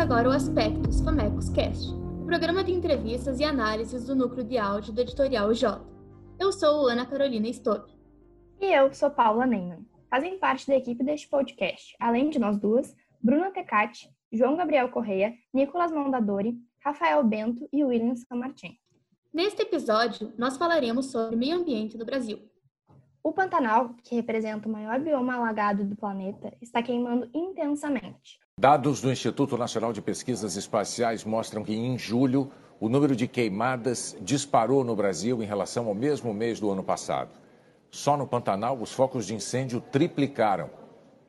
Começa agora o Aspectos Famecos Cast, o programa de entrevistas e análises do núcleo de áudio do editorial J. Eu sou Ana Carolina Stopp. E eu sou Paula Neyman. Fazem parte da equipe deste podcast, além de nós duas, Bruna Tecati, João Gabriel Correia, Nicolas Mondadori, Rafael Bento e William Samartin. Neste episódio, nós falaremos sobre meio ambiente no Brasil. O Pantanal, que representa o maior bioma alagado do planeta, está queimando intensamente. Dados do Instituto Nacional de Pesquisas Espaciais mostram que em julho o número de queimadas disparou no Brasil em relação ao mesmo mês do ano passado. Só no Pantanal, os focos de incêndio triplicaram.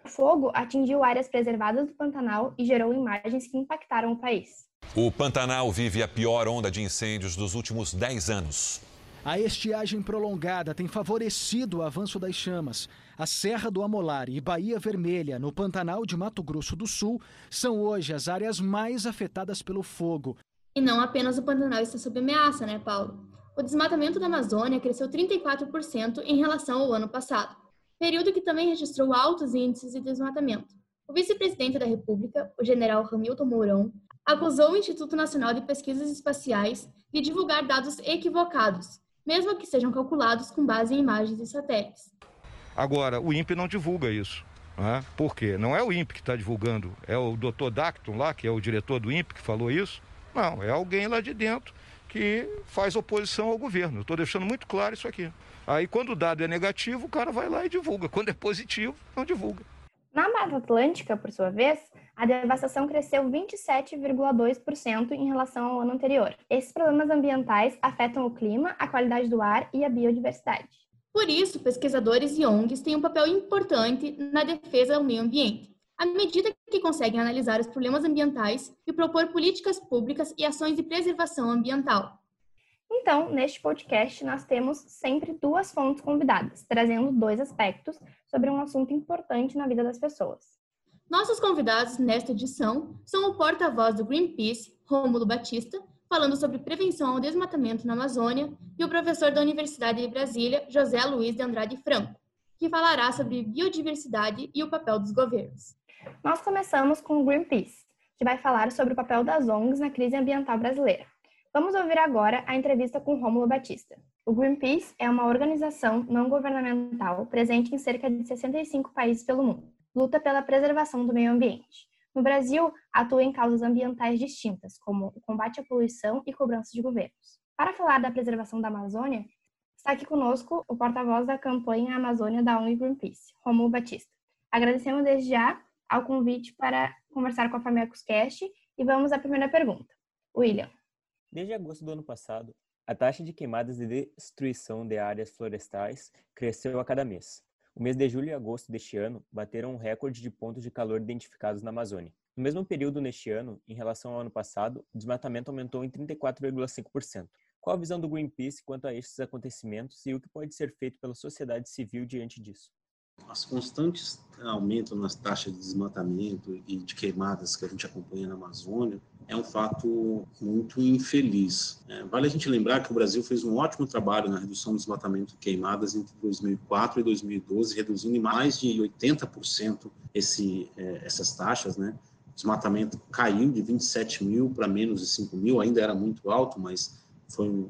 O fogo atingiu áreas preservadas do Pantanal e gerou imagens que impactaram o país. O Pantanal vive a pior onda de incêndios dos últimos 10 anos. A estiagem prolongada tem favorecido o avanço das chamas. A Serra do Amolar e Bahia Vermelha, no Pantanal de Mato Grosso do Sul, são hoje as áreas mais afetadas pelo fogo. E não apenas o Pantanal está sob ameaça, né, Paulo? O desmatamento da Amazônia cresceu 34% em relação ao ano passado, período que também registrou altos índices de desmatamento. O vice-presidente da República, o general Hamilton Mourão, acusou o Instituto Nacional de Pesquisas Espaciais de divulgar dados equivocados mesmo que sejam calculados com base em imagens e satélites. Agora, o INPE não divulga isso. Né? Por quê? Não é o INPE que está divulgando, é o Dr. Dacton lá, que é o diretor do INPE, que falou isso. Não, é alguém lá de dentro que faz oposição ao governo. Estou deixando muito claro isso aqui. Aí, quando o dado é negativo, o cara vai lá e divulga. Quando é positivo, não divulga. Na Mata Atlântica, por sua vez, a devastação cresceu 27,2% em relação ao ano anterior. Esses problemas ambientais afetam o clima, a qualidade do ar e a biodiversidade. Por isso, pesquisadores e ONGs têm um papel importante na defesa do meio ambiente, à medida que conseguem analisar os problemas ambientais e propor políticas públicas e ações de preservação ambiental. Então, neste podcast, nós temos sempre duas fontes convidadas, trazendo dois aspectos sobre um assunto importante na vida das pessoas. Nossos convidados nesta edição são o porta-voz do Greenpeace, Rômulo Batista, falando sobre prevenção ao desmatamento na Amazônia, e o professor da Universidade de Brasília, José Luiz de Andrade Franco, que falará sobre biodiversidade e o papel dos governos. Nós começamos com o Greenpeace, que vai falar sobre o papel das ONGs na crise ambiental brasileira. Vamos ouvir agora a entrevista com Rômulo Batista. O Greenpeace é uma organização não governamental presente em cerca de 65 países pelo mundo. Luta pela preservação do meio ambiente. No Brasil, atua em causas ambientais distintas, como o combate à poluição e cobrança de governos. Para falar da preservação da Amazônia, está aqui conosco o porta-voz da campanha Amazônia da ONG Greenpeace, Rômulo Batista. Agradecemos desde já ao convite para conversar com a Famecos Cast e vamos à primeira pergunta. William, Desde agosto do ano passado, a taxa de queimadas e destruição de áreas florestais cresceu a cada mês. O mês de julho e agosto deste ano bateram um recorde de pontos de calor identificados na Amazônia. No mesmo período neste ano, em relação ao ano passado, o desmatamento aumentou em 34,5%. Qual a visão do Greenpeace quanto a estes acontecimentos e o que pode ser feito pela sociedade civil diante disso? As constantes aumentos nas taxas de desmatamento e de queimadas que a gente acompanha na Amazônia é um fato muito infeliz. É, vale a gente lembrar que o Brasil fez um ótimo trabalho na redução do desmatamento e queimadas entre 2004 e 2012, reduzindo em mais de 80% esse, é, essas taxas, né? O desmatamento caiu de 27 mil para menos de 5 mil, ainda era muito alto, mas foi um,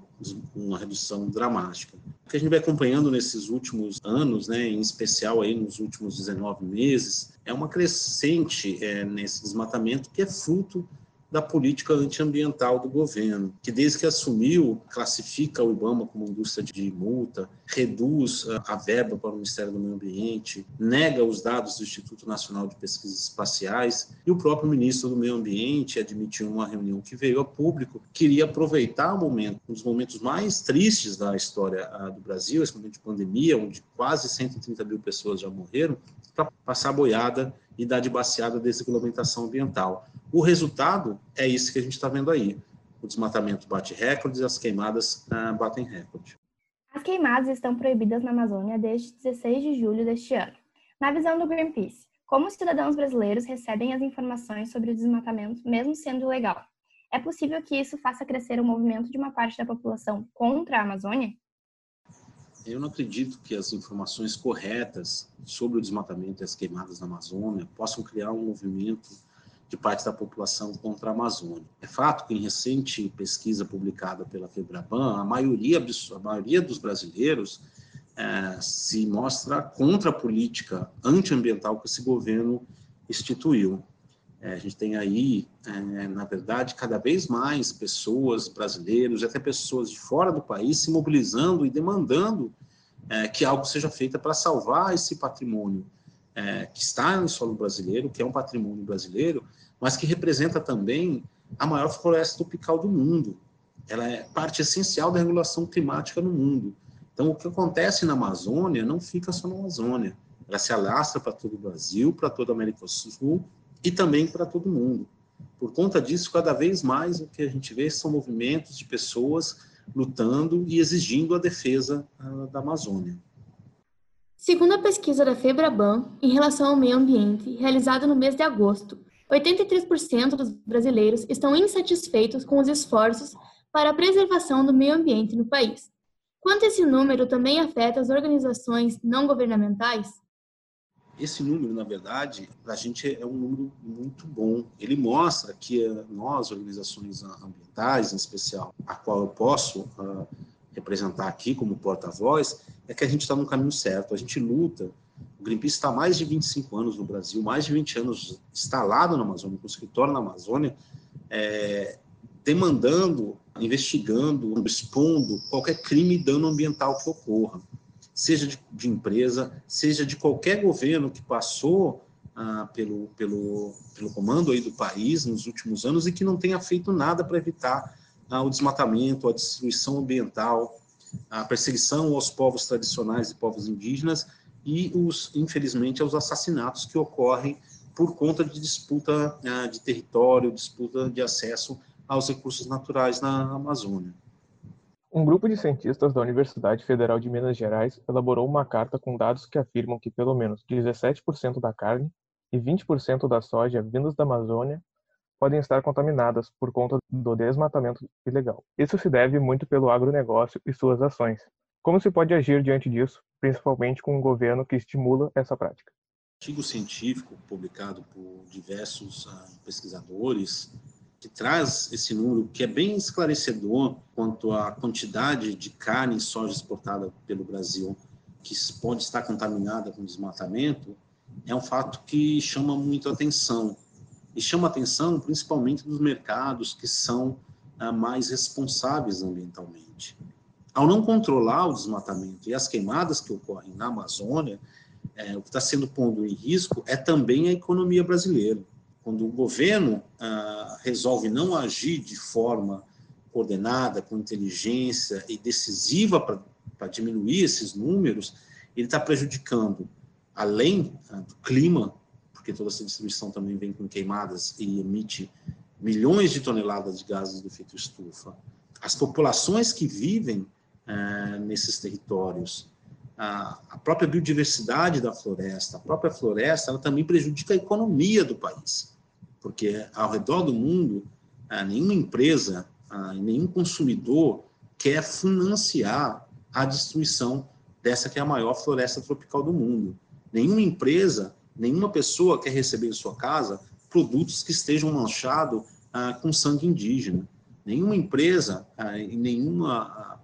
uma redução dramática. O que a gente vai acompanhando nesses últimos anos, né, em especial aí nos últimos 19 meses, é uma crescente é, nesse desmatamento que é fruto da política antiambiental do governo, que desde que assumiu, classifica o IBAMA como indústria de multa, reduz a verba para o Ministério do Meio Ambiente, nega os dados do Instituto Nacional de Pesquisas Espaciais, e o próprio ministro do Meio Ambiente admitiu em uma reunião que veio a público, queria aproveitar o momento, um dos momentos mais tristes da história ah, do Brasil, esse momento de pandemia, onde quase 130 mil pessoas já morreram, para passar boiada e dar de baseada dessa regulamentação ambiental. O resultado é isso que a gente está vendo aí. O desmatamento bate recordes, as queimadas ah, batem recorde. As queimadas estão proibidas na Amazônia desde 16 de julho deste ano. Na visão do Greenpeace, como os cidadãos brasileiros recebem as informações sobre o desmatamento, mesmo sendo ilegal? É possível que isso faça crescer o movimento de uma parte da população contra a Amazônia? Eu não acredito que as informações corretas sobre o desmatamento e as queimadas na Amazônia possam criar um movimento de parte da população contra a Amazônia. É fato que em recente pesquisa publicada pela Febraban, a maioria, a maioria dos brasileiros é, se mostra contra a política antiambiental que esse governo instituiu. É, a gente tem aí, é, na verdade, cada vez mais pessoas, brasileiros até pessoas de fora do país se mobilizando e demandando é, que algo seja feito para salvar esse patrimônio é, que está no solo brasileiro, que é um patrimônio brasileiro, mas que representa também a maior floresta tropical do mundo. Ela é parte essencial da regulação climática no mundo. Então, o que acontece na Amazônia não fica só na Amazônia. Ela se alastra para todo o Brasil, para toda a América do Sul e também para todo mundo. Por conta disso, cada vez mais o que a gente vê são movimentos de pessoas lutando e exigindo a defesa uh, da Amazônia. Segundo a pesquisa da Febraban em relação ao meio ambiente, realizada no mês de agosto, 83% dos brasileiros estão insatisfeitos com os esforços para a preservação do meio ambiente no país. Quanto esse número também afeta as organizações não governamentais? Esse número, na verdade, para a gente é um número muito bom. Ele mostra que eh, nós, organizações ambientais, em especial, a qual eu posso uh, representar aqui como porta-voz, é que a gente está no caminho certo. A gente luta. O Greenpeace está há mais de 25 anos no Brasil, mais de 20 anos instalado na Amazônia, com escritório na Amazônia, é, demandando, investigando, expondo qualquer crime e dano ambiental que ocorra, seja de, de empresa, seja de qualquer governo que passou ah, pelo, pelo, pelo comando aí do país nos últimos anos e que não tenha feito nada para evitar ah, o desmatamento, a destruição ambiental, a perseguição aos povos tradicionais e povos indígenas e, os, infelizmente, aos assassinatos que ocorrem por conta de disputa ah, de território, disputa de acesso aos recursos naturais na Amazônia. Um grupo de cientistas da Universidade Federal de Minas Gerais elaborou uma carta com dados que afirmam que pelo menos 17% da carne e 20% da soja vindos da Amazônia podem estar contaminadas por conta do desmatamento ilegal. Isso se deve muito pelo agronegócio e suas ações. Como se pode agir diante disso, principalmente com um governo que estimula essa prática? artigo científico publicado por diversos uh, pesquisadores que traz esse número que é bem esclarecedor quanto à quantidade de carne e soja exportada pelo Brasil que pode estar contaminada com desmatamento, é um fato que chama muito atenção e chama atenção principalmente dos mercados que são ah, mais responsáveis ambientalmente. Ao não controlar o desmatamento e as queimadas que ocorrem na Amazônia, é, o que está sendo pondo em risco é também a economia brasileira. Quando o governo ah, resolve não agir de forma coordenada, com inteligência e decisiva para diminuir esses números, ele está prejudicando, além ah, do clima, porque toda essa distribuição também vem com queimadas e emite milhões de toneladas de gases do efeito estufa. As populações que vivem é, nesses territórios, a, própria biodiversidade da floresta, a própria floresta, ela também prejudica a economia do país, porque ao redor do mundo, é, nenhuma empresa, é, nenhum consumidor quer financiar a destruição dessa que é a maior floresta tropical do mundo. Nenhuma empresa Nenhuma pessoa quer receber em sua casa produtos que estejam manchados ah, com sangue indígena. Nenhuma empresa ah, e nenhuma ah,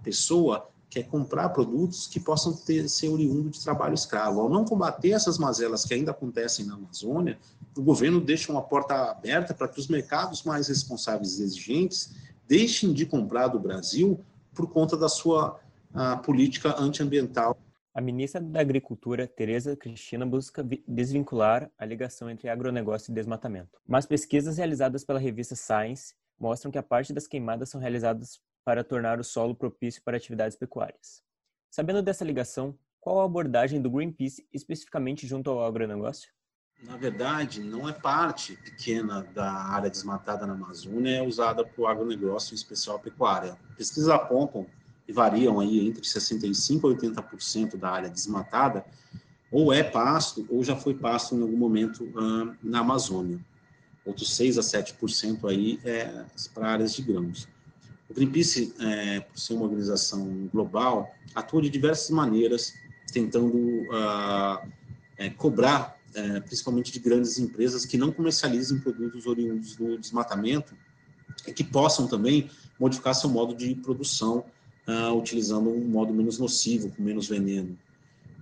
pessoa quer comprar produtos que possam ter, ser oriundo de trabalho escravo. Ao não combater essas mazelas que ainda acontecem na Amazônia, o governo deixa uma porta aberta para que os mercados mais responsáveis e exigentes deixem de comprar do Brasil por conta da sua ah, política antiambiental a ministra da Agricultura, Tereza Cristina, busca desvincular a ligação entre agronegócio e desmatamento. Mas pesquisas realizadas pela revista Science mostram que a parte das queimadas são realizadas para tornar o solo propício para atividades pecuárias. Sabendo dessa ligação, qual a abordagem do Greenpeace especificamente junto ao agronegócio? Na verdade, não é parte pequena da área desmatada na Amazônia é usada para o agronegócio, em especial a pecuária. Pesquisas apontam que variam aí entre 65% e 80% da área desmatada, ou é pasto, ou já foi pasto em algum momento uh, na Amazônia. Outros 6 a 7% aí é para áreas de grãos. O Greenpeace, é, por ser uma organização global, atua de diversas maneiras, tentando uh, é, cobrar é, principalmente de grandes empresas que não comercializem produtos oriundos do desmatamento e que possam também modificar seu modo de produção uh, utilizando um modo menos nocivo, com menos veneno.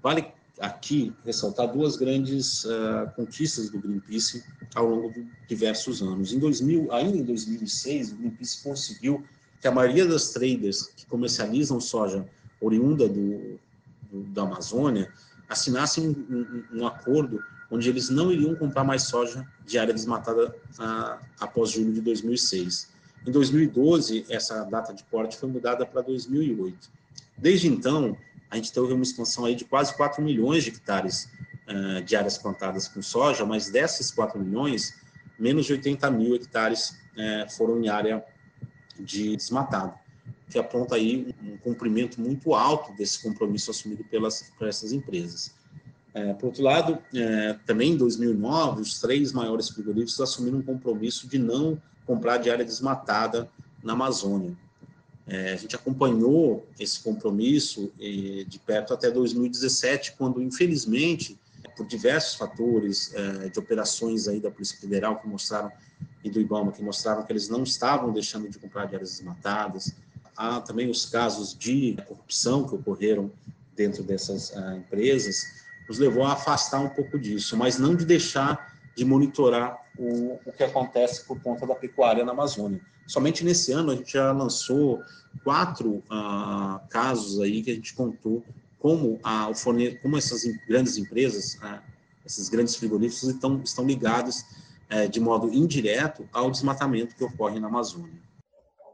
Vale aqui ressaltar duas grandes uh, conquistas do Greenpeace ao longo de diversos anos. Em 2000, ainda em 2006, o Greenpeace conseguiu que a maioria das traders que comercializam soja oriunda do, do da Amazônia assinassem um, um, um, acordo onde eles não iriam comprar mais soja de área desmatada uh, após julho de 2006. Em 2012, essa data de corte foi mudada para 2008. Desde então, a gente teve uma expansão aí de quase 4 milhões de hectares uh, de áreas plantadas com soja, mas desses 4 milhões, menos de 80 mil hectares uh, foram em área de desmatado, que aponta aí um cumprimento muito alto desse compromisso assumido pelas, por essas empresas. É, por outro lado, é, também em 2009, os três maiores frigoríficos assumiram um compromisso de não comprar de área desmatada na Amazônia. É, a gente acompanhou esse compromisso eh, de perto até 2017, quando, infelizmente, por diversos fatores eh, de operações aí da Polícia Federal que mostraram e do IBAMA que mostraram que eles não estavam deixando de comprar de áreas desmatadas. Há também os casos de corrupção que ocorreram dentro dessas uh, empresas, nos levou a afastar um pouco disso, mas não de deixar de monitorar o, o que acontece por conta da pecuária na Amazônia. Somente nesse ano a gente já lançou quatro uh, casos aí que a gente contou como, a, como essas grandes empresas, uh, esses grandes frigoríficos estão, estão ligados uh, de modo indireto ao desmatamento que ocorre na Amazônia.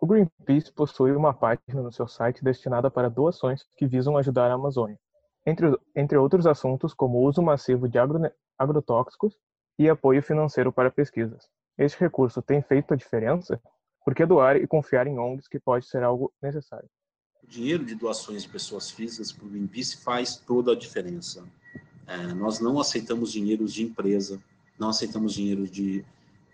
O Greenpeace possui uma página no seu site destinada para doações que visam ajudar a Amazônia, entre, entre outros assuntos como o uso massivo de agro, agrotóxicos e apoio financeiro para pesquisas. Este recurso tem feito a diferença? Por que doar e confiar em ONGs que pode ser algo necessário? Dinheiro de doações de pessoas físicas para o Greenpeace faz toda a diferença. É, nós não aceitamos dinheiros de empresa, não aceitamos dinheiro de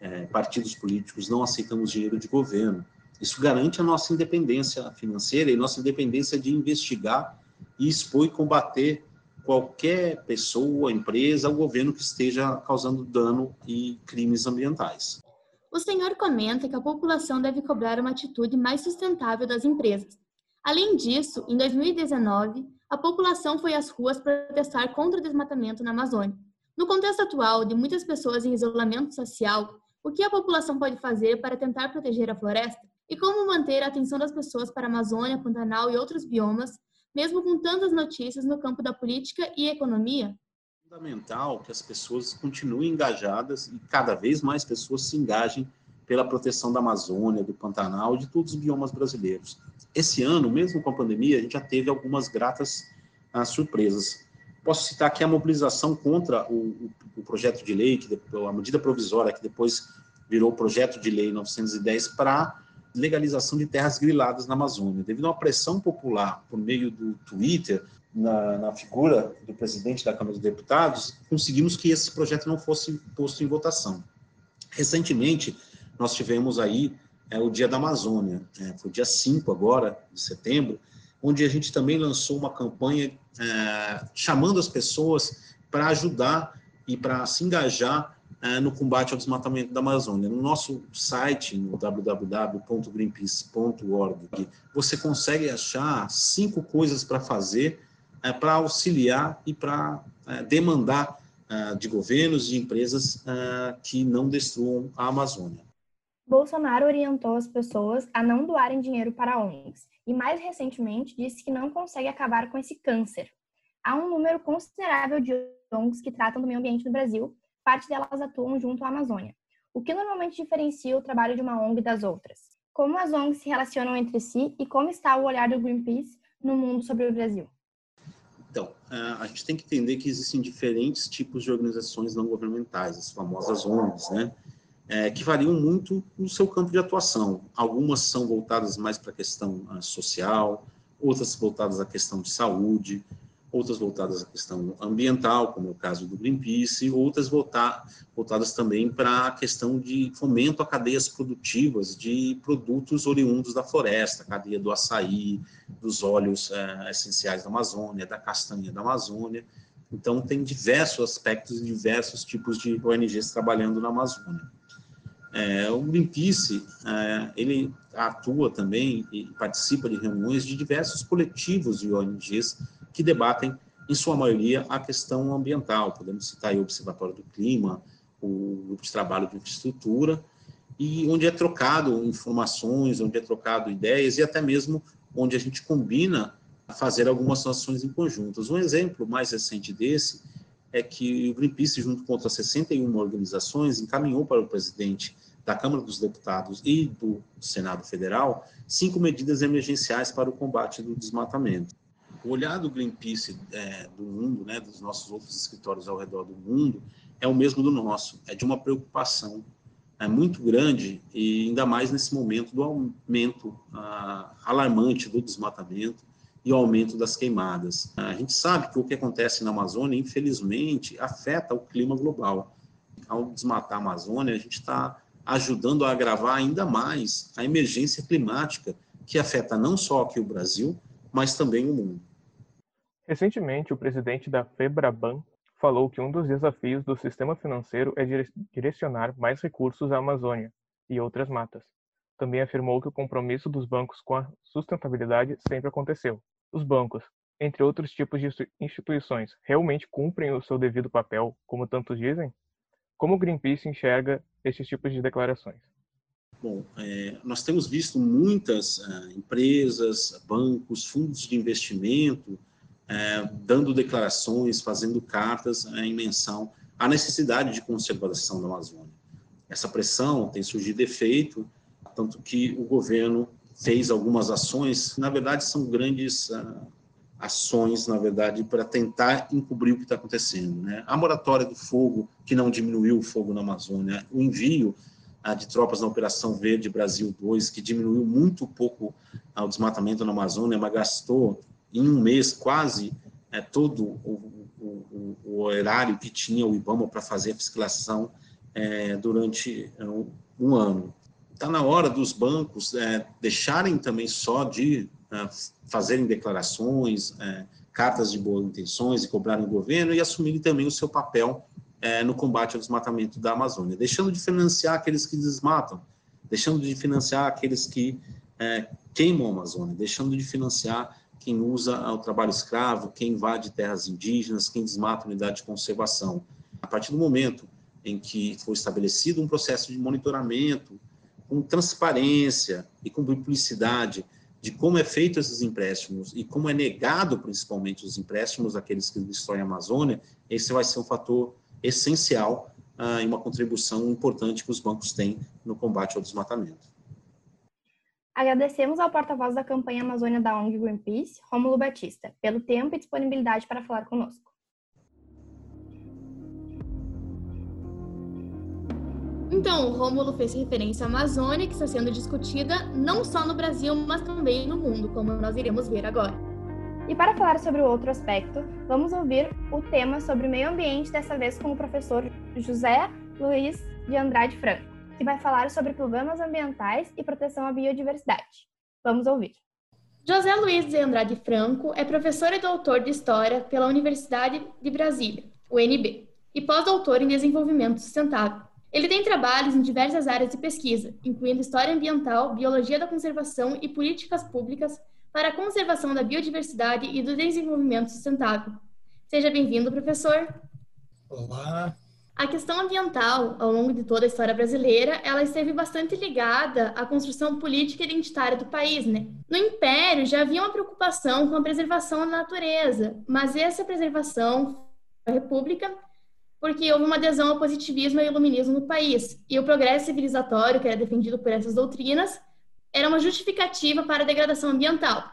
é, partidos políticos, não aceitamos dinheiro de governo. Isso garante a nossa independência financeira e nossa independência de investigar e expor e combater qualquer pessoa, empresa, ou governo que esteja causando dano e crimes ambientais. O senhor comenta que a população deve cobrar uma atitude mais sustentável das empresas. Além disso, em 2019, a população foi às ruas protestar contra o desmatamento na Amazônia. No contexto atual de muitas pessoas em isolamento social, o que a população pode fazer para tentar proteger a floresta? E como manter a atenção das pessoas para a Amazônia, Pantanal e outros biomas mesmo com tantas notícias no campo da política e economia? É fundamental que as pessoas continuem engajadas e cada vez mais pessoas se engajem pela proteção da Amazônia, do Pantanal de todos os biomas brasileiros. Esse ano, mesmo com a pandemia, a gente já teve algumas gratas ah, surpresas. Posso citar aqui a mobilização contra o, o, o projeto de lei, que, a medida provisória que depois virou o projeto de lei 910 para legalização de terras griladas na Amazônia. Devido a uma pressão popular por meio do Twitter, na, na, figura do presidente da Câmara dos Deputados, conseguimos que esse projeto não fosse posto em votação. Recentemente, nós tivemos aí é, o Dia da Amazônia, é, foi dia 5 agora, de setembro, onde a gente também lançou uma campanha é, chamando as pessoas para ajudar e para se engajar é, no combate ao desmatamento da Amazônia. No nosso site, no www.greenpeace.org, você consegue achar cinco coisas para fazer é, para auxiliar e para é, demandar de governos, de empresas que não destruam a Amazônia. Bolsonaro orientou as pessoas a não doarem dinheiro para ONGs e, mais recentemente, disse que não consegue acabar com esse câncer. Há um número considerável de ONGs que tratam do meio ambiente no Brasil parte delas atuam junto à Amazônia. O que normalmente diferencia o trabalho de uma ONG das outras? Como as ONGs se relacionam entre si e como está o olhar do Greenpeace no mundo sobre o Brasil? Então, a gente tem que entender que existem diferentes tipos de organizações não governamentais, as famosas ONGs, né? É, que variam muito no seu campo de atuação. Algumas são voltadas mais para a questão ah, social, outras voltadas à questão de saúde, outras voltadas à questão ambiental, como é o caso do Greenpeace, outras voltar, voltadas também para a questão de fomento a cadeias produtivas de produtos oriundos da floresta, cadeia do açaí, dos óleos é, essenciais da Amazônia, da castanha da Amazônia, Então, tem diversos aspectos diversos tipos de ONGs trabalhando na Amazônia. É, o Greenpeace, é, ele atua também e participa de reuniões de diversos coletivos de ONGs que debatem, em sua maioria, a questão ambiental. Podemos citar o Observatório do Clima, o Grupo de Trabalho de Infraestrutura, e onde é trocado informações, onde é trocado ideias e até mesmo onde a gente combina fazer algumas ações em conjuntas. Um exemplo mais recente desse é que o Greenpeace, junto com outras 61 organizações, encaminhou para o presidente da Câmara dos Deputados e do Senado Federal cinco medidas emergenciais para o combate do desmatamento. O olhar do Greenpeace é, do mundo, né, dos nossos outros escritórios ao redor do mundo, é o mesmo do nosso, é de uma preocupação é, muito grande, e ainda mais nesse momento do aumento ah, alarmante do desmatamento, e o aumento das queimadas. A gente sabe que o que acontece na Amazônia, infelizmente, afeta o clima global. Ao desmatar a Amazônia, a gente está ajudando a agravar ainda mais a emergência climática, que afeta não só aqui o Brasil, mas também o mundo. Recentemente, o presidente da FEBRABAN falou que um dos desafios do sistema financeiro é direcionar mais recursos à Amazônia e outras matas. Também afirmou que o compromisso dos bancos com a sustentabilidade sempre aconteceu, os bancos, entre outros tipos de instituições, realmente cumprem o seu devido papel, como tantos dizem? Como o Greenpeace enxerga esses tipos de declarações? Bom, é, nós temos visto muitas é, empresas, bancos, fundos de investimento é, dando declarações, fazendo cartas é, em menção à necessidade de conservação da Amazônia. Essa pressão tem surgido efeito, tanto que o governo fez algumas ações, na verdade são grandes uh, ações, na verdade, para tentar encobrir o que está acontecendo. Né? A moratória do fogo, que não diminuiu o fogo na Amazônia, o envio uh, de tropas na Operação Verde Brasil 2, que diminuiu muito pouco uh, o desmatamento na Amazônia, mas gastou em um mês quase é, todo o, o, o, horário que tinha o IBAMA para fazer a fiscalização é, durante um ano está na hora dos bancos é, deixarem também só de fazerem declarações, é, cartas de boas intenções e cobrarem o governo e assumirem também o seu papel é, no combate ao desmatamento da Amazônia, deixando de financiar aqueles que desmatam, deixando de financiar aqueles que é, queimam a Amazônia, deixando de financiar quem usa o trabalho escravo, quem invade terras indígenas, quem desmata unidade de conservação. A partir do momento em que foi estabelecido um processo de monitoramento com transparência e com publicidade de como é feito esses empréstimos e como é negado principalmente os empréstimos àqueles que destroem a Amazônia, esse vai ser um fator essencial ah, e uma contribuição importante que os bancos têm no combate ao desmatamento. Agradecemos ao porta-voz da campanha Amazônia da ONG Greenpeace, Rômulo Batista, pelo tempo e disponibilidade para falar conosco. Então, o Rômulo fez referência à Amazônia, que está sendo discutida não só no Brasil, mas também no mundo, como nós iremos ver agora. E para falar sobre o outro aspecto, vamos ouvir o tema sobre meio ambiente, dessa vez com o professor José Luiz de Andrade Franco, que vai falar sobre problemas ambientais e proteção à biodiversidade. Vamos ouvir. José Luiz de Andrade Franco é professor e doutor de História pela Universidade de Brasília, UNB, e pós-doutor em Desenvolvimento Sustentável ele tem trabalhos em diversas áreas de pesquisa, incluindo história ambiental, biologia da conservação e políticas públicas para a conservação da biodiversidade e do desenvolvimento sustentável. Seja bem-vindo, professor. Olá. A questão ambiental, ao longo de toda a história brasileira, ela esteve bastante ligada à construção política identitária do país, né? No Império já havia uma preocupação com a preservação da natureza, mas essa preservação, a República, porque houve uma adesão ao positivismo e ao iluminismo no país, e o progresso civilizatório, que era defendido por essas doutrinas, era uma justificativa para a degradação ambiental.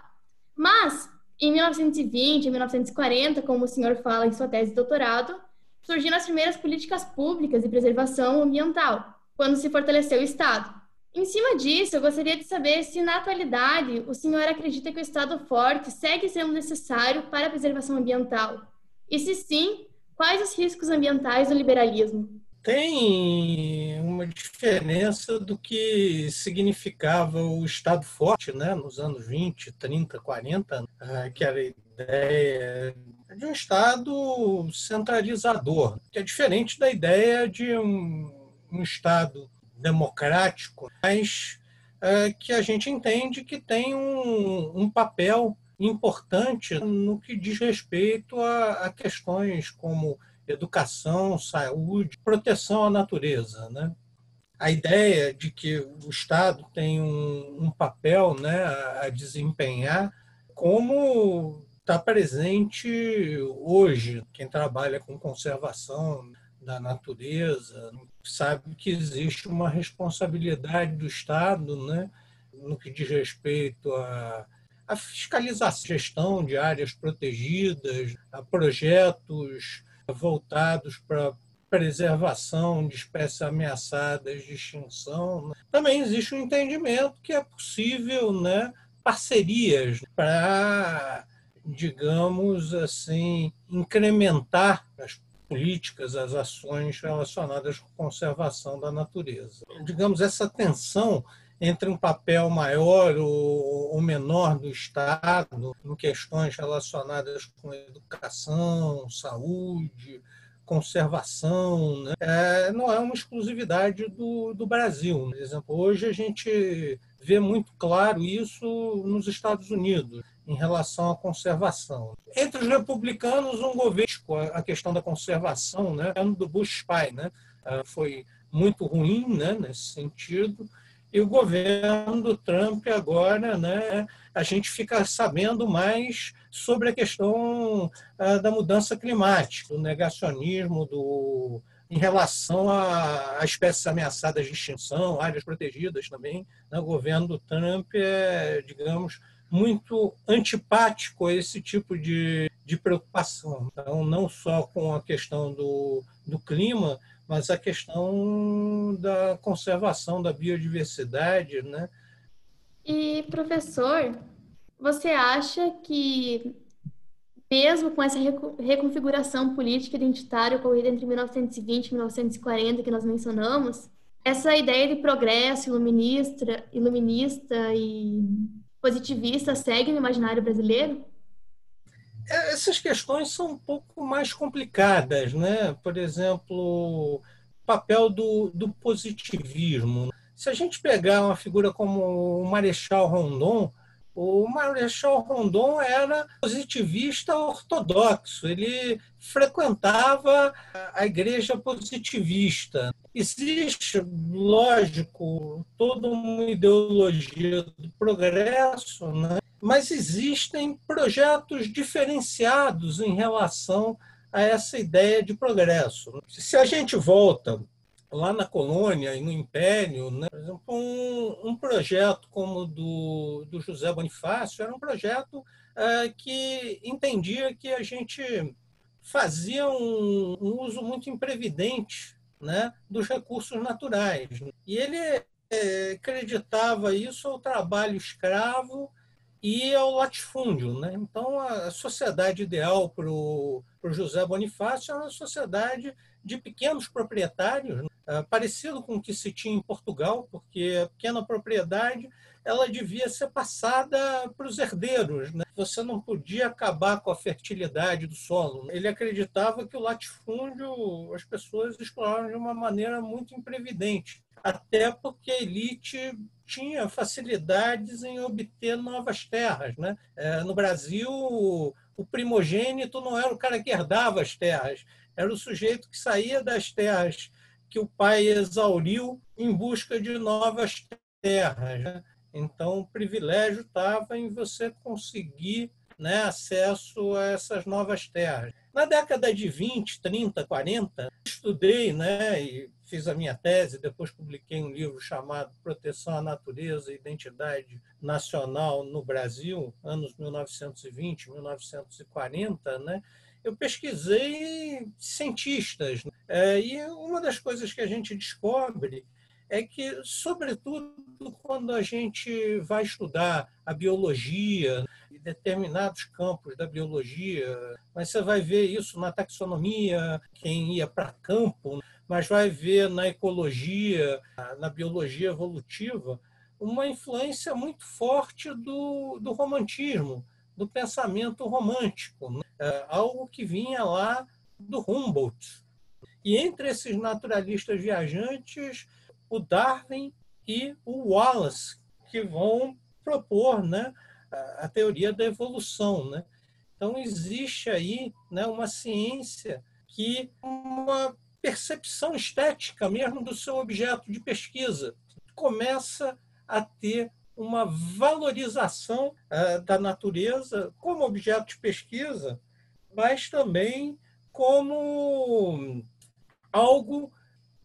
Mas, em 1920 e 1940, como o senhor fala em sua tese de doutorado, surgiram as primeiras políticas públicas de preservação ambiental, quando se fortaleceu o Estado. Em cima disso, eu gostaria de saber se, na atualidade, o senhor acredita que o Estado forte segue sendo necessário para a preservação ambiental. E se sim, Quais os riscos ambientais do liberalismo? Tem uma diferença do que significava o Estado forte né, nos anos 20, 30, 40, que era a ideia de um Estado centralizador, que é diferente da ideia de um, um Estado democrático, mas é, que a gente entende que tem um, um, papel importante no que diz respeito a, a, questões como educação, saúde, proteção à natureza. Né? A ideia de que o Estado tem um, um papel né, a, a desempenhar como está presente hoje. Quem trabalha com conservação da natureza sabe que existe uma responsabilidade do Estado né, no que diz respeito a, a fiscalização, gestão de áreas protegidas, a projetos voltados para preservação de espécies ameaçadas de extinção. Né. Também existe um entendimento que é possível né, parcerias para digamos assim, incrementar as políticas, as ações relacionadas com conservação da natureza. Digamos, essa tensão entre um papel maior ou menor do Estado em questões relacionadas com educação, saúde, conservação, né? é, não é uma exclusividade do, do Brasil. Por exemplo, hoje a gente vê muito claro isso nos Estados Unidos em relação à conservação. Entre os republicanos, um governo, a questão da conservação, né, do Bush pai, né, ah, foi muito ruim né, nesse sentido, e o governo do Trump agora, né, a gente fica sabendo mais sobre a questão ah, da mudança climática, do negacionismo do, em relação a, espécies ameaçadas de extinção, áreas protegidas também. Né, o governo do Trump é, digamos, muito antipático a esse tipo de, de preocupação. Então, não só com a questão do, do clima, mas a questão da conservação da biodiversidade. Né? E, professor, você acha que, mesmo com essa reconfiguração política identitária ocorrida entre 1920 e 1940 que nós mencionamos, essa ideia de progresso iluminista, iluminista e positivista segue no imaginário brasileiro? É, essas questões são um pouco mais complicadas, né? Por exemplo, papel do, do positivismo. Se a gente pegar uma figura como o Marechal Rondon, o Marechal Rondon era positivista ortodoxo, ele frequentava a igreja positivista. Existe, lógico, toda uma ideologia do progresso, né? Mas existem projetos diferenciados em relação a essa ideia de progresso. Se a gente volta lá na colônia e no Império, né? por exemplo, um, um projeto como o do, do José Bonifácio era um projeto é, que entendia que a gente fazia um, um uso muito imprevidente né, dos recursos naturais. E ele é, acreditava isso ao trabalho escravo e ao latifúndio. Né? Então, a sociedade ideal para o José Bonifácio era uma sociedade de pequenos proprietários, né? Ah, parecido com o que se tinha em Portugal, porque a pequena propriedade ela devia ser passada para os herdeiros. Né? Você não podia acabar com a fertilidade do solo. Ele acreditava que o latifúndio as pessoas exploravam de uma maneira muito imprevidente, até porque a elite tinha facilidades em obter novas terras. Né? É, no Brasil, o primogênito não era o cara que herdava as terras, era o sujeito que saía das terras que o pai exauriu em busca de novas terras. Né? Então, o privilégio estava em você conseguir né, acesso a essas novas terras. Na década de 20, 30, 40, estudei né, e fiz a minha tese, depois publiquei um livro chamado Proteção à Natureza e Identidade Nacional no Brasil, anos 1920, 1940, né? eu pesquisei cientistas. Né? É, e uma das coisas que a gente descobre é que, sobretudo, quando a gente vai estudar a biologia, determinados campos da biologia, mas você vai ver isso na taxonomia, quem ia para campo, mas vai ver na ecologia, na biologia evolutiva, uma influência muito forte do, do romantismo, do pensamento romântico, né? É, algo que vinha lá do Humboldt. E entre esses naturalistas viajantes, o Darwin e o Wallace, que vão propor né, a teoria da evolução. Né? Então, existe aí né, uma ciência que uma percepção estética mesmo do seu objeto de pesquisa começa a ter uma valorização uh, da natureza como objeto de pesquisa, mas também como algo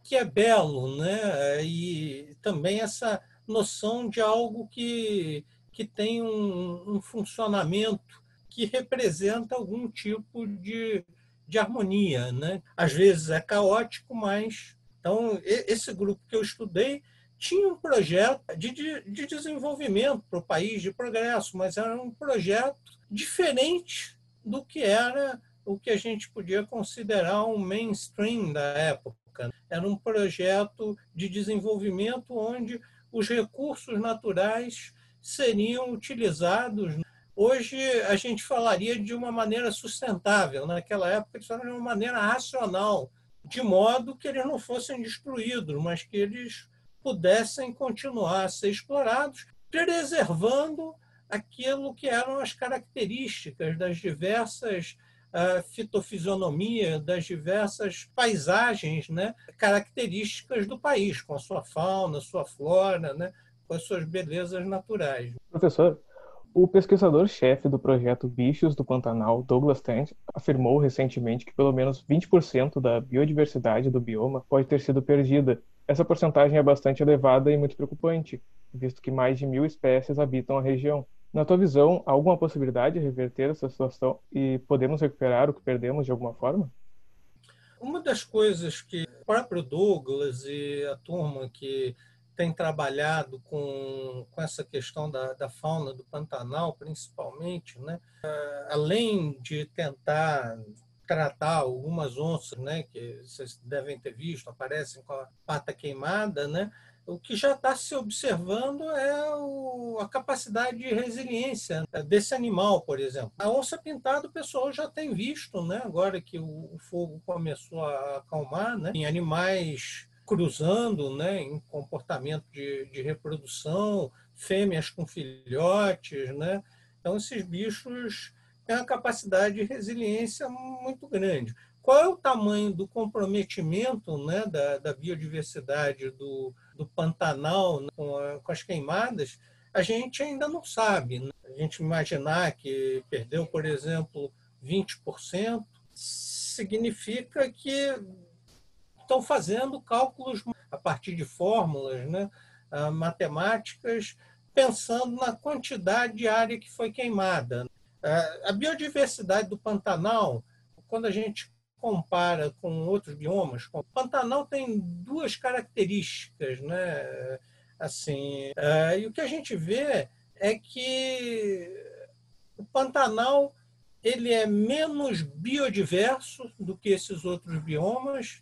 que é belo, né? E também essa noção de algo que, que tem um, um funcionamento que representa algum tipo de, de harmonia, né? Às vezes é caótico, mas então esse grupo que eu estudei tinha um projeto de, de, de desenvolvimento para o país, de progresso, mas era um projeto diferente do que era o que a gente podia considerar um mainstream da época. Era um projeto de desenvolvimento onde os recursos naturais seriam utilizados. Hoje a gente falaria de uma maneira sustentável, naquela época eles de uma maneira racional, de modo que eles não fossem destruídos, mas que eles pudessem continuar a ser explorados, preservando aquilo que eram as características das diversas uh, fitofisionomia, das diversas paisagens né, características do país, com a sua fauna, sua flora, né, com as suas belezas naturais. Professor, o pesquisador-chefe do projeto Bichos do Pantanal, Douglas Tent, afirmou recentemente que pelo menos 20% da biodiversidade do bioma pode ter sido perdida essa porcentagem é bastante elevada e muito preocupante, visto que mais de mil espécies habitam a região. Na tua visão, há alguma possibilidade de reverter essa situação e podemos recuperar o que perdemos de alguma forma? Uma das coisas que o próprio Douglas e a turma que tem trabalhado com, com essa questão da, da fauna do Pantanal, principalmente, né? além de tentar tratar algumas onças, né, que vocês devem ter visto, aparecem com a pata queimada, né? O que já está se observando é o, a capacidade de resiliência desse animal, por exemplo. A onça pintada o pessoal já tem visto, né? agora que o, o fogo começou a acalmar, né? em animais cruzando né? em comportamento de, de reprodução, fêmeas com filhotes. Né? Então, esses bichos tem uma capacidade de resiliência muito grande. Qual é o tamanho do comprometimento né, da, da biodiversidade do, do Pantanal né, com, a, com, as queimadas? A gente ainda não sabe. Né? A gente imaginar que perdeu, por exemplo, 20%, significa que estão fazendo cálculos a partir de fórmulas né, ah, matemáticas, pensando na quantidade de área que foi queimada. É, a biodiversidade do Pantanal, quando a gente compara com outros biomas, o Pantanal tem duas características, né? Assim, é, e o que a gente vê é que o Pantanal ele é menos biodiverso do que esses outros biomas,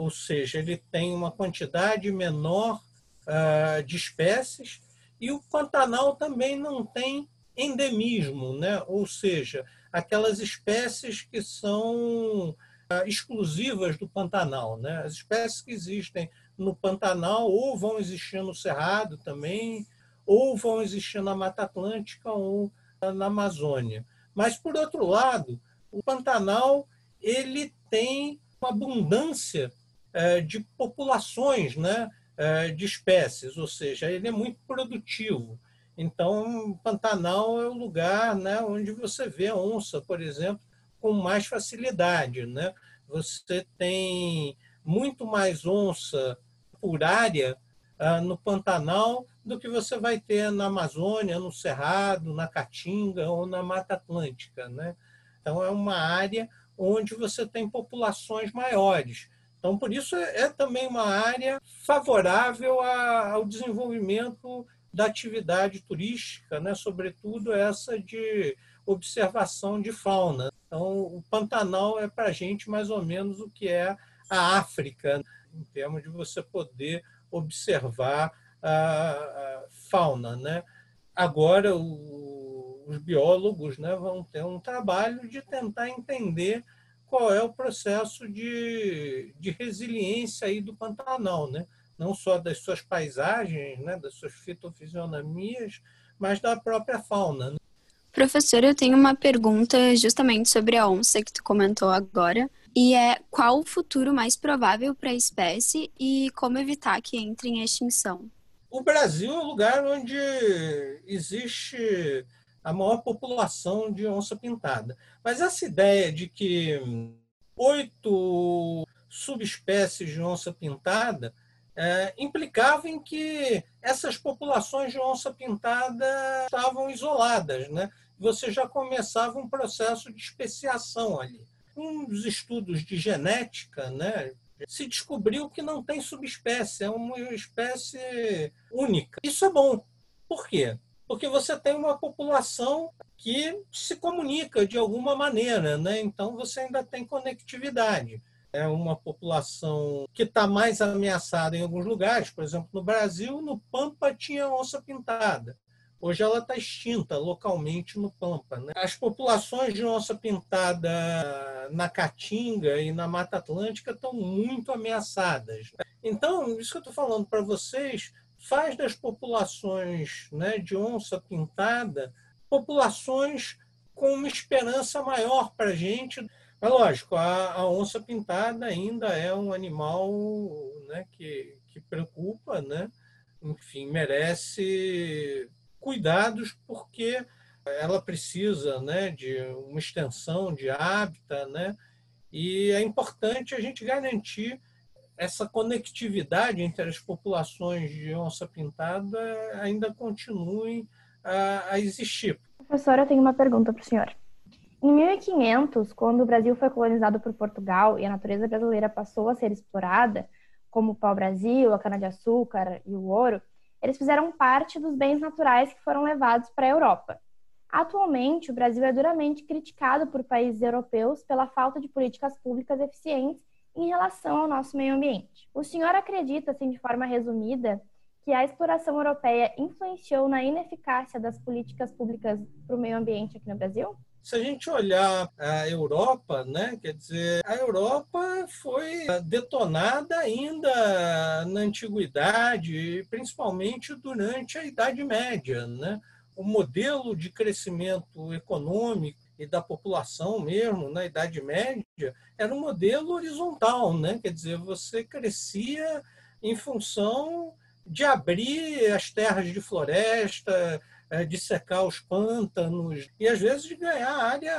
ou seja, ele tem uma quantidade menor uh, de espécies, e o Pantanal também não tem endemismo, né? ou seja, aquelas espécies que são ah, exclusivas do Pantanal. Né? As espécies que existem no Pantanal ou vão existir no Cerrado também, ou vão existir na Mata Atlântica ou na Amazônia. Mas, por outro lado, o Pantanal ele tem uma abundância de populações né, eh, de espécies, ou seja, ele é muito produtivo. Então, Pantanal é o lugar né, onde você vê onça, por exemplo, com mais facilidade. Né? Você tem muito mais onça por área ah, no Pantanal do que você vai ter na Amazônia, no Cerrado, na Caatinga ou na Mata Atlântica. Né? Então, é uma área onde você tem populações maiores. Então, por isso, é, é também uma área favorável ao desenvolvimento da atividade turística, né? sobretudo essa de observação de fauna. Então, o Pantanal é para a gente mais ou menos o que é a África, em termos de você poder observar a, fauna. Né? Agora, o, os biólogos né, vão ter um trabalho de tentar entender qual é o processo de, de resiliência aí do Pantanal, né? não só das suas paisagens, né, das suas fitofisionomias, mas da própria fauna. Né? Professor, eu tenho uma pergunta justamente sobre a onça que tu comentou agora, e é qual o futuro mais provável para a espécie e como evitar que entre em extinção? O Brasil é o lugar onde existe a maior população de onça pintada. Mas essa ideia de que oito subespécies de onça pintada é, implicava em que essas populações de onça pintada estavam isoladas, né? Você já começava um processo de especiação ali. Um dos estudos de genética, né, se descobriu que não tem subespécie, é uma espécie única. Isso é bom. Por quê? Porque você tem uma população que se comunica de alguma maneira, né? então você ainda tem conectividade. É uma população que está mais ameaçada em alguns lugares, por exemplo, no Brasil, no Pampa tinha onça pintada. Hoje ela está extinta localmente no Pampa. Né? As populações de onça pintada na Caatinga e na Mata Atlântica estão muito ameaçadas. Então, isso que eu estou falando para vocês faz das populações né, de onça pintada populações com uma esperança maior para a gente. Mas, lógico, a, a, onça pintada ainda é um animal né, que, que preocupa, né? enfim, merece cuidados porque ela precisa né, de uma extensão de hábitat, né? e é importante a gente garantir essa conectividade entre as populações de onça pintada ainda continue a, a existir. Professora, eu tenho uma pergunta para o senhor. Em 1500, quando o Brasil foi colonizado por Portugal e a natureza brasileira passou a ser explorada, como o pau-brasil, a cana-de-açúcar e o ouro, eles fizeram parte dos bens naturais que foram levados para a Europa. Atualmente, o Brasil é duramente criticado por países europeus pela falta de políticas públicas eficientes em relação ao nosso meio ambiente. O senhor acredita, assim, de forma resumida, que a exploração europeia influenciou na ineficácia das políticas públicas para o meio ambiente aqui no Brasil? Se a gente olhar a Europa, né, quer dizer, a Europa foi detonada ainda na antiguidade, principalmente durante a Idade Média, né? O modelo de crescimento econômico e da população mesmo na Idade Média era um modelo horizontal, né? Quer dizer, você crescia em função de abrir as terras de floresta, é, de secar os pântanos e às vezes de ganhar área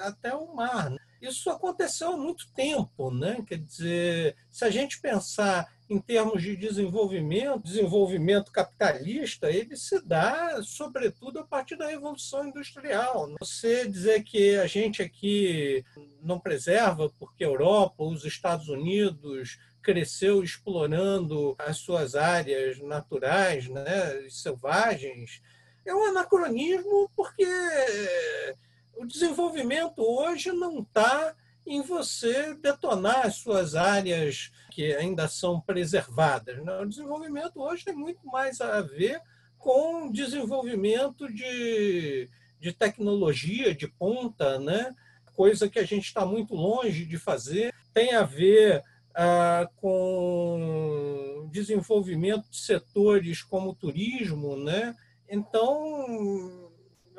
até o mar. Né? Isso aconteceu há muito tempo, né? Quer dizer, se a gente pensar em termos de desenvolvimento, desenvolvimento capitalista, ele se dá, sobretudo, a partir da Revolução Industrial. Você dizer que a gente aqui não preserva porque a Europa, os Estados Unidos cresceu explorando as suas áreas naturais, né, selvagens, é um anacronismo porque o desenvolvimento hoje não está em você detonar as suas áreas que ainda são preservadas. Né? O desenvolvimento hoje tem muito mais a ver com desenvolvimento de, de tecnologia de ponta, né? coisa que a gente está muito longe de fazer. Tem a ver ah, com desenvolvimento de setores como o turismo, né? Então,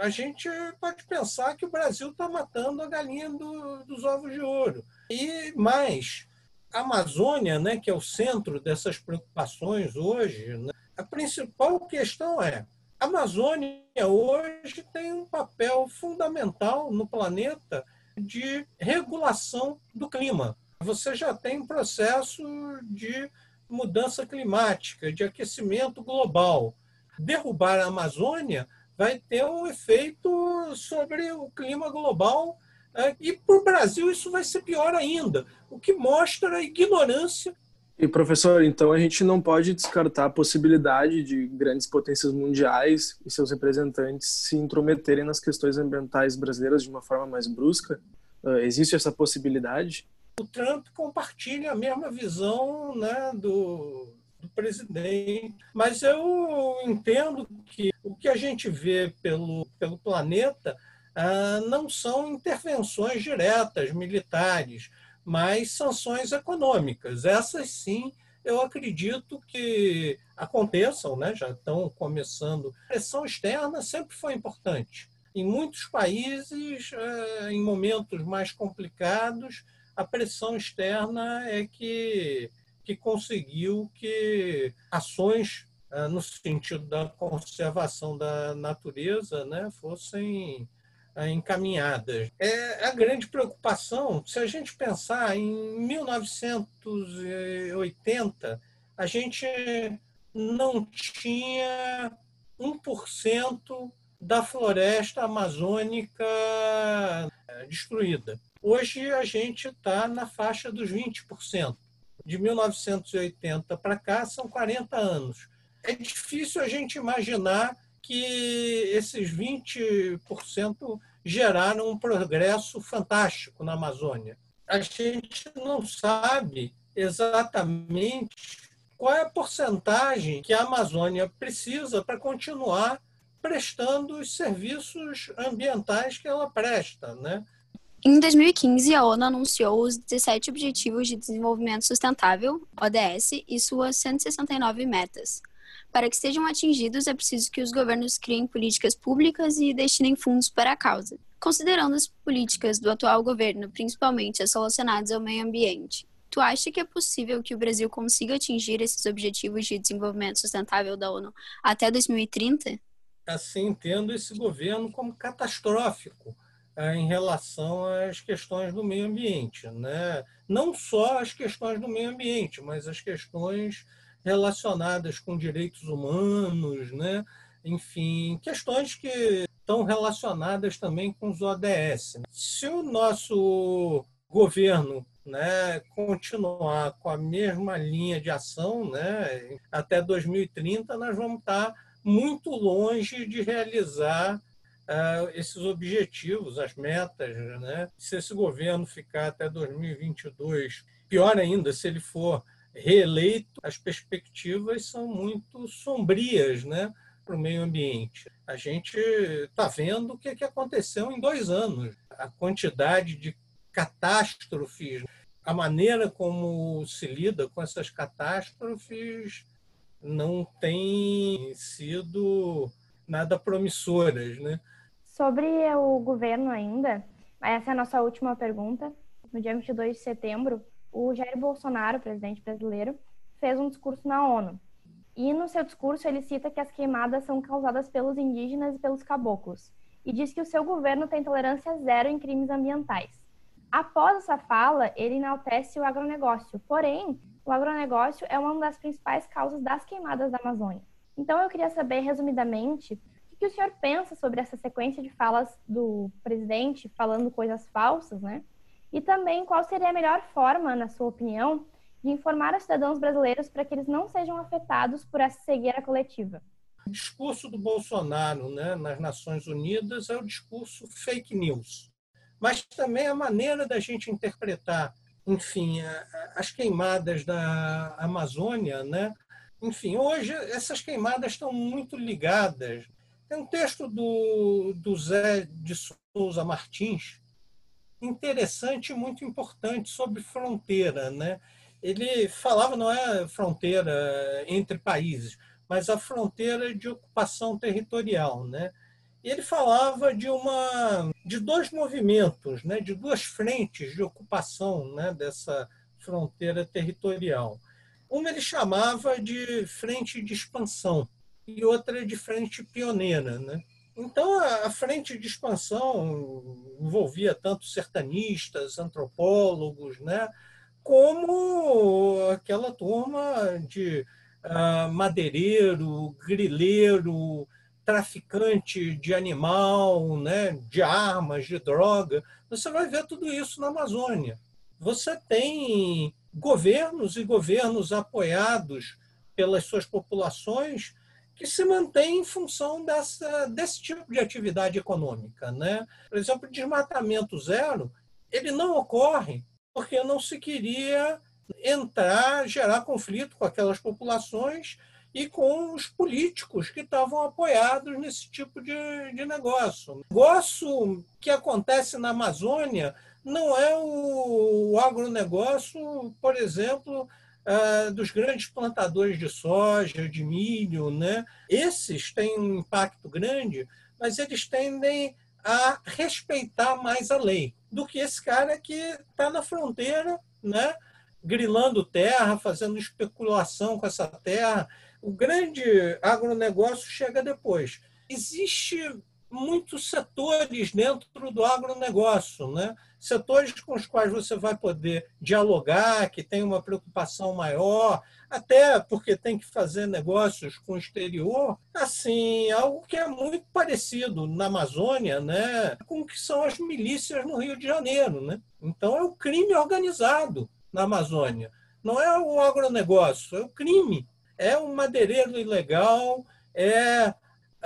a gente pode pensar que o Brasil está matando a galinha do, dos ovos de ouro. E mais, a Amazônia, né, que é o centro dessas preocupações hoje, né, a principal questão é: a Amazônia hoje tem um papel fundamental no planeta de regulação do clima. Você já tem um processo de mudança climática, de aquecimento global derrubar a Amazônia vai ter um efeito sobre o clima global é, e para o Brasil isso vai ser pior ainda, o que mostra a ignorância. E professor, então a gente não pode descartar a possibilidade de grandes potências mundiais e seus representantes se intrometerem nas questões ambientais brasileiras de uma forma mais brusca? Uh, existe essa possibilidade? O Trump compartilha a mesma visão né, do, do presidente, mas eu entendo que o que a gente vê pelo, pelo planeta ah, não são intervenções diretas militares, mas sanções econômicas. Essas sim, eu acredito que aconteçam, né? já estão começando. A pressão externa sempre foi importante. Em muitos países, ah, em momentos mais complicados, a pressão externa é que, conseguiu que ações ah, no sentido da conservação da natureza né, fossem encaminhadas. É a grande preocupação, se a gente pensar em 1980, a gente não tinha 1% da floresta amazônica é, destruída. Hoje a gente está na faixa dos 20%. De 1980 para cá são 40 anos. É difícil a gente imaginar que esses 20% geraram um progresso fantástico na Amazônia. A gente não sabe exatamente qual é a porcentagem que a Amazônia precisa para continuar prestando os serviços ambientais que ela presta, né? Em 2015, a ONU anunciou os 17 Objetivos de Desenvolvimento Sustentável, ODS, e suas 169 metas. Para que sejam atingidos, é preciso que os governos criem políticas públicas e destinem fundos para a causa. Considerando as políticas do atual governo, principalmente as relacionadas ao meio ambiente, tu acha que é possível que o Brasil consiga atingir esses objetivos de desenvolvimento sustentável da ONU até 2030? Assim, entendo esse governo como catastrófico em relação às questões do meio ambiente. Né? Não só as questões do meio ambiente, mas as questões relacionadas com direitos humanos, né? enfim, questões que estão relacionadas também com os ODS. Se o nosso governo né, continuar com a mesma linha de ação, né, até 2030 nós vamos estar muito longe de realizar uh, esses objetivos, as metas. Né? Se esse governo ficar até 2022, pior ainda, se ele for reeleito, as perspectivas são muito sombrias né, para o meio ambiente. A gente está vendo o que, que aconteceu em dois anos. A quantidade de catástrofes, a maneira como se lida com essas catástrofes não tem sido nada promissoras. Né? Sobre o governo ainda, essa é a nossa última pergunta. No dia 22 de setembro, o Jair Bolsonaro, presidente brasileiro, fez um discurso na ONU. E no seu discurso ele cita que as queimadas são causadas pelos indígenas e pelos caboclos, e diz que o seu governo tem tolerância zero em crimes ambientais. Após essa fala, ele enaltece o agronegócio, porém, o agronegócio é uma das principais causas das queimadas da Amazônia. Então eu queria saber, resumidamente, que o senhor pensa sobre essa sequência de falas do presidente falando coisas falsas, né? E também qual seria a melhor forma, na sua opinião, de informar os cidadãos brasileiros para que eles não sejam afetados por essa cegueira coletiva? O discurso do Bolsonaro né, nas Nações Unidas é o discurso fake news, mas também a maneira da gente interpretar, enfim, as queimadas da Amazônia, né? Enfim, hoje essas queimadas estão muito ligadas. Tem um texto do, do Zé de Souza Martins, interessante e muito importante sobre fronteira. Né? Ele falava, não é fronteira entre países, mas a fronteira de ocupação territorial. Né? Ele falava de, uma, de dois movimentos, né? de duas frentes de ocupação né? dessa fronteira territorial. Uma ele chamava de frente de expansão e outra de frente pioneira. Né? Então, a frente de expansão envolvia tanto sertanistas, antropólogos, né, como aquela turma de uh, madeireiro, grileiro, traficante de animal, né, de armas, de droga. Você vai ver tudo isso na Amazônia. Você tem governos e governos apoiados pelas suas populações que se mantém em função dessa, desse tipo de atividade econômica. Né? Por exemplo, desmatamento zero ele não ocorre porque não se queria entrar, gerar conflito com aquelas populações e com os políticos que estavam apoiados nesse tipo de, de negócio. O negócio que acontece na Amazônia não é o, o agronegócio, por exemplo, uh, dos grandes plantadores de soja, de milho. Né? Esses têm um impacto grande, mas eles tendem a respeitar mais a lei do que esse cara que está na fronteira, né? grilando terra, fazendo especulação com essa terra. O grande agronegócio chega depois. Existe muitos setores dentro do agronegócio, né? setores com os quais você vai poder dialogar, que tem uma preocupação maior, até porque tem que fazer negócios com o exterior, assim, algo que é muito parecido na Amazônia, né, com o que são as milícias no Rio de Janeiro, né? Então é o crime organizado na Amazônia. Não é o agronegócio, é o crime. É o madeireiro ilegal, é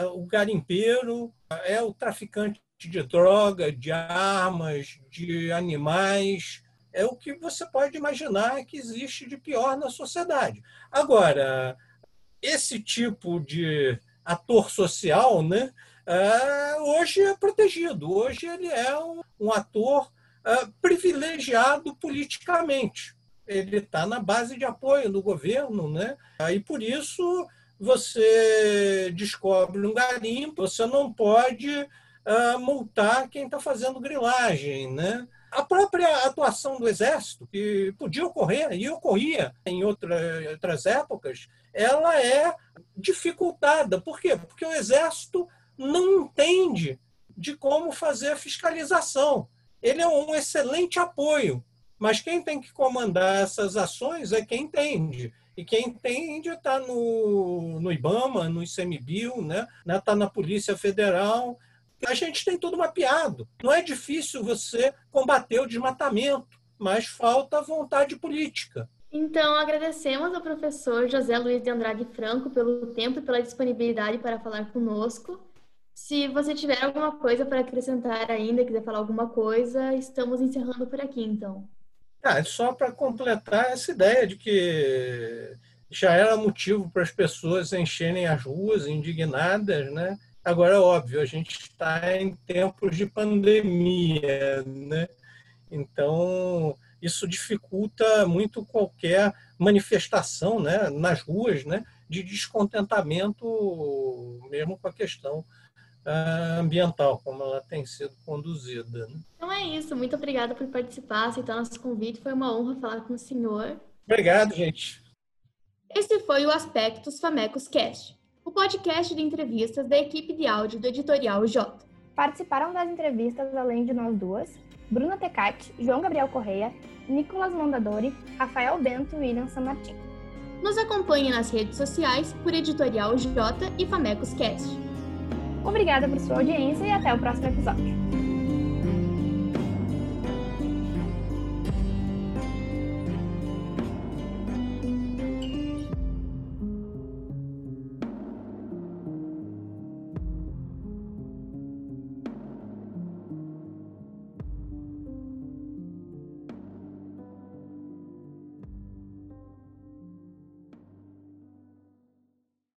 o garimpeiro, é o traficante de droga, de armas, de animais. É o que você pode imaginar que existe de pior na sociedade. Agora, esse tipo de ator social, né, é, hoje é protegido. Hoje ele é um, ator é, privilegiado politicamente. Ele está na base de apoio do governo, né? E por isso você descobre um garimpo, você não pode uh, multar quem está fazendo grilagem, né? A própria atuação do Exército, que podia ocorrer e ocorria em outra, outras épocas, ela é dificultada. Por quê? Porque o Exército não entende de como fazer a fiscalização. Ele é um excelente apoio, mas quem tem que comandar essas ações é quem entende. E quem entende está no, no IBAMA, no ICMBio, né? está na Polícia Federal, a gente tem tudo mapeado. Não é difícil você combater o desmatamento, mas falta vontade política. Então, agradecemos ao professor José Luiz de Andrade Franco pelo tempo e pela disponibilidade para falar conosco. Se você tiver alguma coisa para acrescentar ainda, quiser falar alguma coisa, estamos encerrando por aqui, então. Ah, só para completar essa ideia de que já era motivo para as pessoas encherem as ruas indignadas, né? Agora, óbvio, a gente está em tempos de pandemia, né? Então, isso dificulta muito qualquer manifestação né, nas ruas né, de descontentamento, mesmo com a questão ambiental, como ela tem sido conduzida. Né? Então é isso. Muito obrigada por participar, aceitar nosso convite. Foi uma honra falar com o senhor. Obrigado, gente. Esse foi o Aspectos Famecos Cast o podcast de entrevistas da equipe de áudio do Editorial J. Participaram das entrevistas, além de nós duas, Bruna Tecati, João Gabriel Correia, Nicolas Mondadori, Rafael Bento e William Samartin. Nos acompanhe nas redes sociais por Editorial J e Famecos Cast. Obrigada por sua audiência e até o próximo episódio.